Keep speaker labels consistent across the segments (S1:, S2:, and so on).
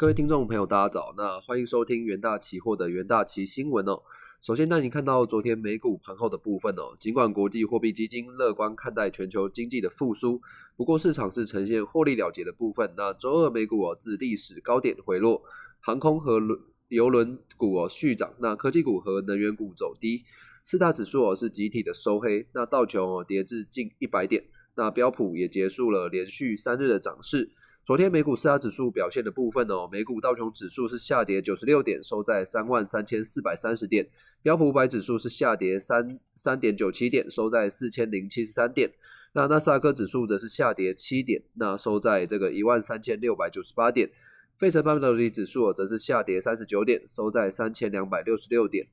S1: 各位听众朋友，大家早。那欢迎收听元大期货的元大期新闻哦。首先带您看到昨天美股盘后的部分哦。尽管国际货币基金乐观看待全球经济的复苏，不过市场是呈现获利了结的部分。那周二美股哦自历史高点回落，航空和轮邮轮股哦续涨，那科技股和能源股走低。四大指数哦是集体的收黑，那道琼哦跌至近一百点，那标普也结束了连续三日的涨势。昨天美股四大指数表现的部分哦，美股道琼指数是下跌九十六点，收在三万三千四百三十点；标普五百指数是下跌三三点九七点，收在四千零七十三点。那纳斯达克指数则是下跌七点，那收在这个一万三千六百九十八点。费城半导体指数则是下跌三十九点，收在三千两百六十六点。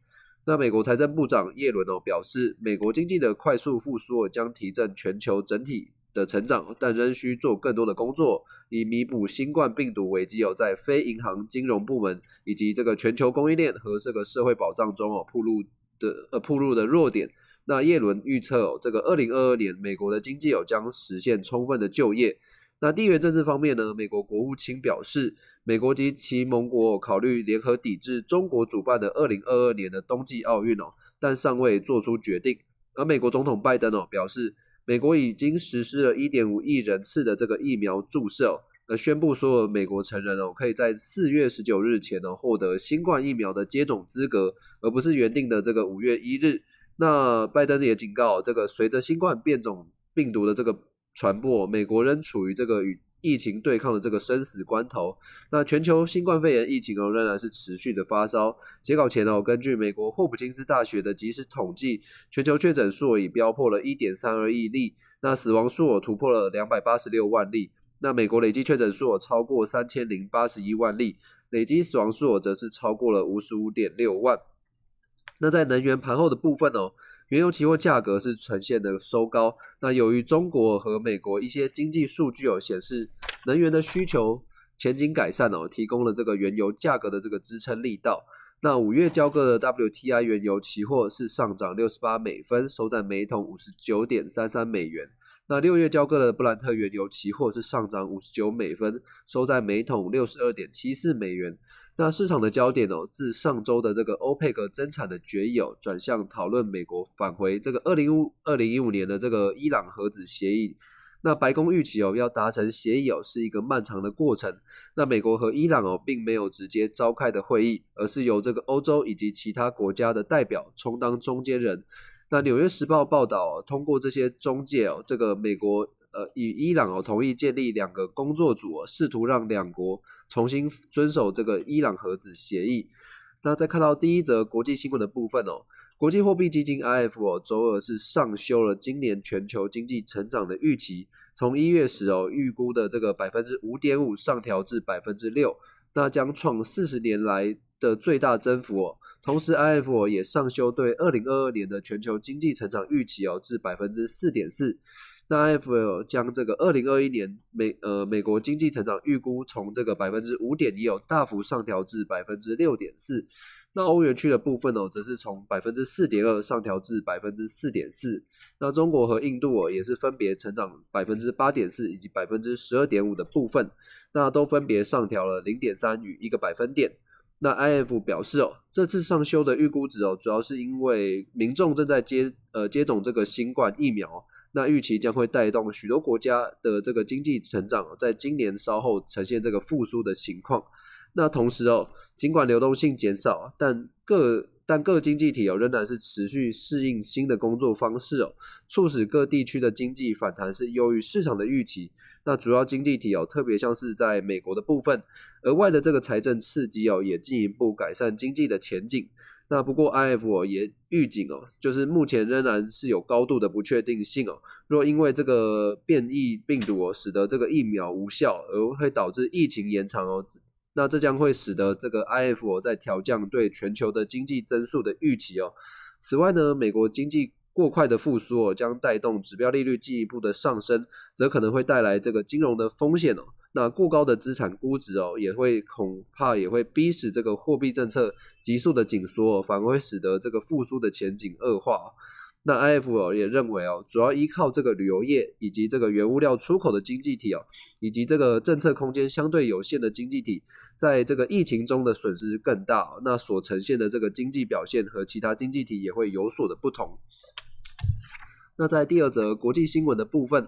S1: 那美国财政部长耶伦哦表示，美国经济的快速复苏将提振全球整体。的成长，但仍需做更多的工作，以弥补新冠病毒危机哦，在非银行金融部门以及这个全球供应链和这个社会保障中哦，铺路的呃铺路的弱点。那耶伦预测哦，这个二零二二年美国的经济哦将实现充分的就业。那地缘政治方面呢，美国国务卿表示，美国及其盟国考虑联合抵制中国主办的二零二二年的冬季奥运哦，但尚未做出决定。而美国总统拜登哦表示。美国已经实施了1.5亿人次的这个疫苗注射，而宣布所有美国成人哦，可以在四月十九日前呢获得新冠疫苗的接种资格，而不是原定的这个五月一日。那拜登也警告，这个随着新冠变种病毒的这个传播，美国仍处于这个与。疫情对抗的这个生死关头，那全球新冠肺炎疫情哦仍然是持续的发烧。截稿前哦，根据美国霍普金斯大学的即时统计，全球确诊数已飙破了一点三二亿例，那死亡数突破了两百八十六万例。那美国累计确诊数超过三千零八十一万例，累计死亡数则是超过了五十五点六万。那在能源盘后的部分哦。原油期货价格是呈现的收高，那由于中国和美国一些经济数据有显示，能源的需求前景改善哦，提供了这个原油价格的这个支撑力道。那五月交割的 WTI 原油期货是上涨六十八美分，收在每桶五十九点三三美元。那六月交割的布兰特原油期货是上涨五十九美分，收在每桶六十二点七四美元。那市场的焦点哦，自上周的这个欧佩克增产的决议哦，转向讨论美国返回这个二零五二零一五年的这个伊朗核子协议。那白宫预期哦，要达成协议哦，是一个漫长的过程。那美国和伊朗哦，并没有直接召开的会议，而是由这个欧洲以及其他国家的代表充当中间人。那纽约时报报道，通过这些中介哦，这个美国呃，与伊朗哦，同意建立两个工作组，试图让两国。重新遵守这个伊朗核子协议。那再看到第一则国际新闻的部分哦，国际货币基金 IF 哦，周二是上修了今年全球经济成长的预期，从一月时哦预估的这个百分之五点五上调至百分之六，那将创四十年来的最大增幅哦。同时，IF 也上修对二零二二年的全球经济成长预期哦至百分之四点四。那 IF 将这个二零二一年美呃美国经济成长预估从这个百分之五点一哦大幅上调至百分之六点四，那欧元区的部分哦则是从百分之四点二上调至百分之四点四，那中国和印度哦也是分别成长百分之八点四以及百分之十二点五的部分，那都分别上调了零点三与一个百分点。那 IF 表示哦这次上修的预估值哦主要是因为民众正在接呃接种这个新冠疫苗。那预期将会带动许多国家的这个经济成长，在今年稍后呈现这个复苏的情况。那同时哦，尽管流动性减少，但各但各经济体哦仍然是持续适应新的工作方式哦，促使各地区的经济反弹是优于市场的预期。那主要经济体哦，特别像是在美国的部分，额外的这个财政刺激哦，也进一步改善经济的前景。那不过，IF 哦也预警哦，就是目前仍然是有高度的不确定性哦。若因为这个变异病毒哦，使得这个疫苗无效，而会导致疫情延长哦，那这将会使得这个 IF 哦在调降对全球的经济增速的预期哦。此外呢，美国经济过快的复苏哦，将带动指标利率进一步的上升，则可能会带来这个金融的风险哦。那过高的资产估值哦，也会恐怕也会逼使这个货币政策急速的紧缩，反而会使得这个复苏的前景恶化。那 IF 哦也认为哦，主要依靠这个旅游业以及这个原物料出口的经济体哦，以及这个政策空间相对有限的经济体，在这个疫情中的损失更大，那所呈现的这个经济表现和其他经济体也会有所的不同。那在第二则国际新闻的部分。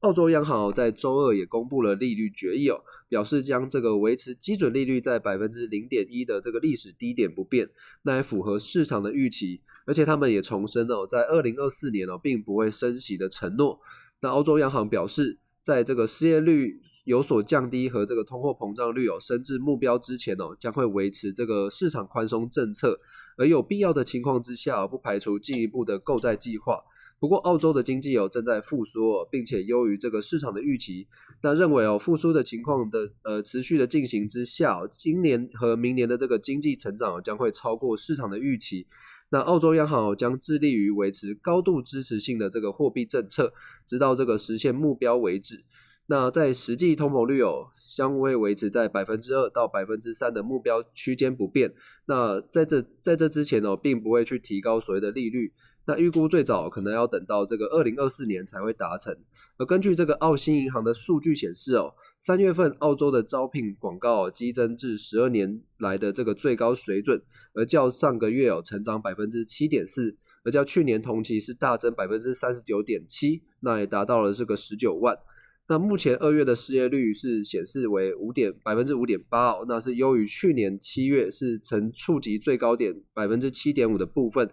S1: 澳洲央行在周二也公布了利率决议哦，表示将这个维持基准利率在百分之零点一的这个历史低点不变，那也符合市场的预期。而且他们也重申哦，在二零二四年哦，并不会升息的承诺。那澳洲央行表示，在这个失业率有所降低和这个通货膨胀率哦升至目标之前哦，将会维持这个市场宽松政策，而有必要的情况之下，不排除进一步的购债计划。不过，澳洲的经济哦正在复苏，并且优于这个市场的预期。那认为哦复苏的情况的呃持续的进行之下，今年和明年的这个经济成长将会超过市场的预期。那澳洲央行将致力于维持高度支持性的这个货币政策，直到这个实现目标为止。那在实际通膨率哦将会维持在百分之二到百分之三的目标区间不变。那在这在这之前哦，并不会去提高所谓的利率。那预估最早可能要等到这个二零二四年才会达成。而根据这个澳新银行的数据显示哦，三月份澳洲的招聘广告激增至十二年来的这个最高水准，而较上个月哦成长百分之七点四，而较去年同期是大增百分之三十九点七，那也达到了这个十九万。那目前二月的失业率是显示为五点百分之五点八哦，那是优于去年七月是曾触及最高点百分之七点五的部分。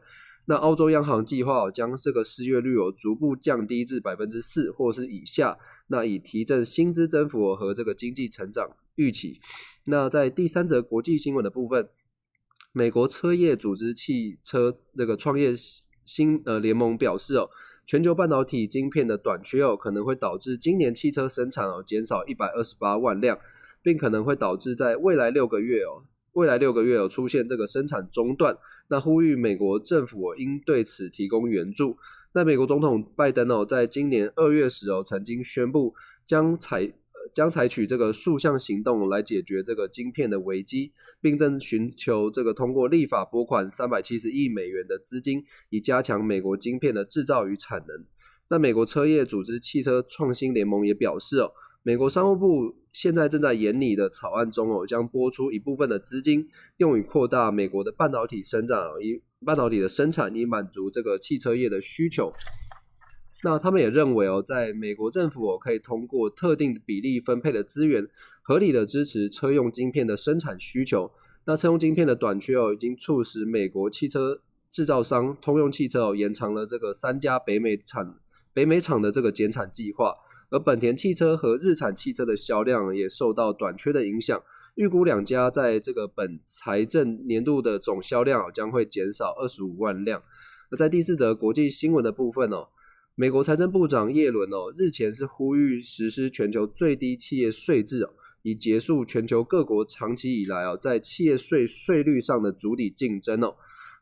S1: 那澳洲央行计划将这个失业率有逐步降低至百分之四或是以下，那以提振薪资增幅和这个经济成长预期。那在第三则国际新闻的部分，美国车业组织汽车这个创业新呃联盟表示哦，全球半导体晶片的短缺哦，可能会导致今年汽车生产哦减少一百二十八万辆，并可能会导致在未来六个月哦。未来六个月有出现这个生产中断，那呼吁美国政府应对此提供援助。那美国总统拜登哦，在今年二月时哦，曾经宣布将采将采取这个数项行动来解决这个晶片的危机，并正寻求这个通过立法拨款三百七十亿美元的资金，以加强美国晶片的制造与产能。那美国车业组织汽车创新联盟也表示哦。美国商务部现在正在研拟的草案中哦，将拨出一部分的资金，用于扩大美国的半导体生产，以半导体的生产以满足这个汽车业的需求。那他们也认为哦，在美国政府哦可以通过特定比例分配的资源，合理的支持车用晶片的生产需求。那车用晶片的短缺哦，已经促使美国汽车制造商通用汽车哦延长了这个三家北美产北美厂的这个减产计划。而本田汽车和日产汽车的销量也受到短缺的影响，预估两家在这个本财政年度的总销量将会减少二十五万辆。那在第四则国际新闻的部分哦，美国财政部长耶伦哦日前是呼吁实施全球最低企业税制，以结束全球各国长期以来哦在企业税税率上的主体竞争哦。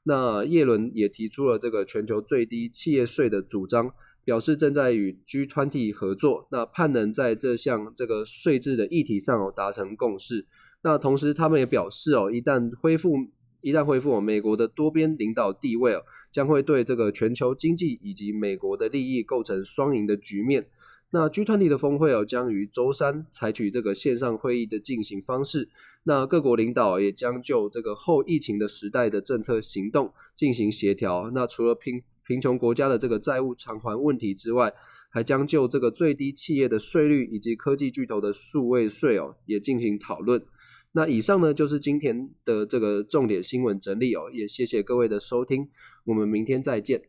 S1: 那耶伦也提出了这个全球最低企业税的主张。表示正在与 G20 合作，那盼能在这项这个税制的议题上哦达成共识。那同时，他们也表示哦，一旦恢复一旦恢复美国的多边领导地位哦，将会对这个全球经济以及美国的利益构成双赢的局面。那 G20 的峰会哦将于周三采取这个线上会议的进行方式。那各国领导也将就这个后疫情的时代的政策行动进行协调。那除了拼。贫穷国家的这个债务偿还问题之外还将就这个最低企业的税率以及科技巨头的数位税哦也进行讨论。那以上呢就是今天的这个重点新闻整理哦也谢谢各位的收听我们明天再见。